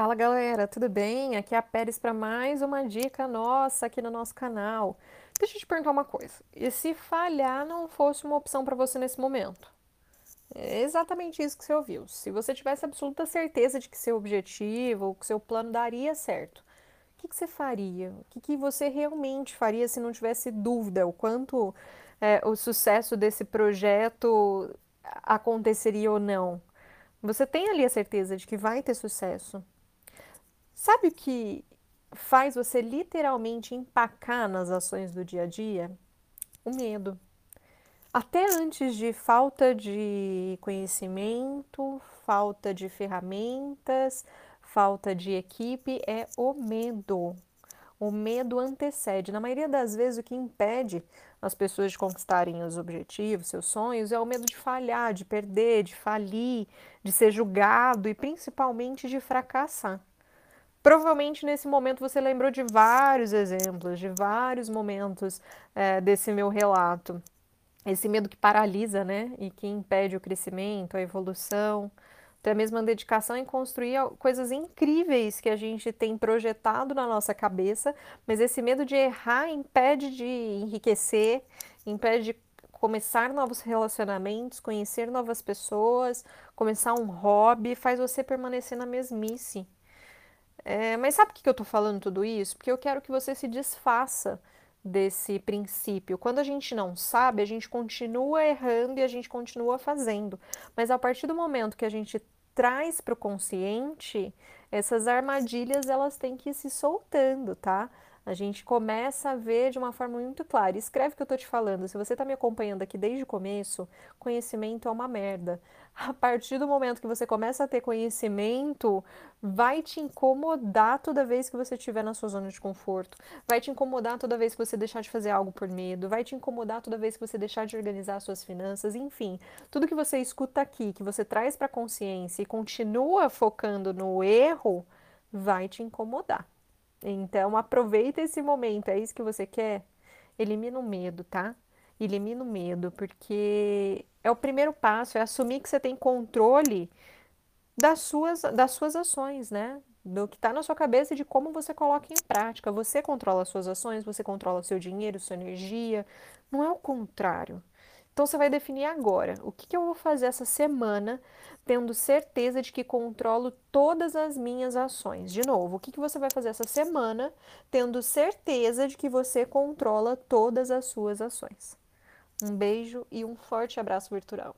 Fala galera, tudo bem? Aqui é a Pérez para mais uma dica nossa aqui no nosso canal. Deixa eu te perguntar uma coisa: e se falhar não fosse uma opção para você nesse momento? É exatamente isso que você ouviu. Se você tivesse absoluta certeza de que seu objetivo, que seu plano daria certo, o que, que você faria? O que, que você realmente faria se não tivesse dúvida o quanto é, o sucesso desse projeto aconteceria ou não? Você tem ali a certeza de que vai ter sucesso. Sabe o que faz você literalmente empacar nas ações do dia a dia? O medo. Até antes de falta de conhecimento, falta de ferramentas, falta de equipe, é o medo. O medo antecede. Na maioria das vezes, o que impede as pessoas de conquistarem os objetivos, seus sonhos, é o medo de falhar, de perder, de falir, de ser julgado e principalmente de fracassar. Provavelmente nesse momento você lembrou de vários exemplos, de vários momentos é, desse meu relato. Esse medo que paralisa, né? E que impede o crescimento, a evolução, até mesmo a dedicação em construir coisas incríveis que a gente tem projetado na nossa cabeça, mas esse medo de errar impede de enriquecer, impede de começar novos relacionamentos, conhecer novas pessoas, começar um hobby, faz você permanecer na mesmice. É, mas sabe por que eu estou falando tudo isso? Porque eu quero que você se desfaça desse princípio. Quando a gente não sabe, a gente continua errando e a gente continua fazendo. Mas a partir do momento que a gente traz para o consciente, essas armadilhas elas têm que ir se soltando, tá? A gente começa a ver de uma forma muito clara. Escreve o que eu tô te falando. Se você tá me acompanhando aqui desde o começo, conhecimento é uma merda. A partir do momento que você começa a ter conhecimento, vai te incomodar toda vez que você estiver na sua zona de conforto. Vai te incomodar toda vez que você deixar de fazer algo por medo. Vai te incomodar toda vez que você deixar de organizar suas finanças. Enfim, tudo que você escuta aqui, que você traz para consciência e continua focando no erro, vai te incomodar. Então, aproveita esse momento, é isso que você quer? Elimina o medo, tá? Elimina o medo, porque é o primeiro passo, é assumir que você tem controle das suas, das suas ações, né? Do que está na sua cabeça e de como você coloca em prática. Você controla as suas ações, você controla o seu dinheiro, sua energia. Não é o contrário. Então você vai definir agora o que, que eu vou fazer essa semana, tendo certeza de que controlo todas as minhas ações. De novo, o que, que você vai fazer essa semana, tendo certeza de que você controla todas as suas ações. Um beijo e um forte abraço virtual.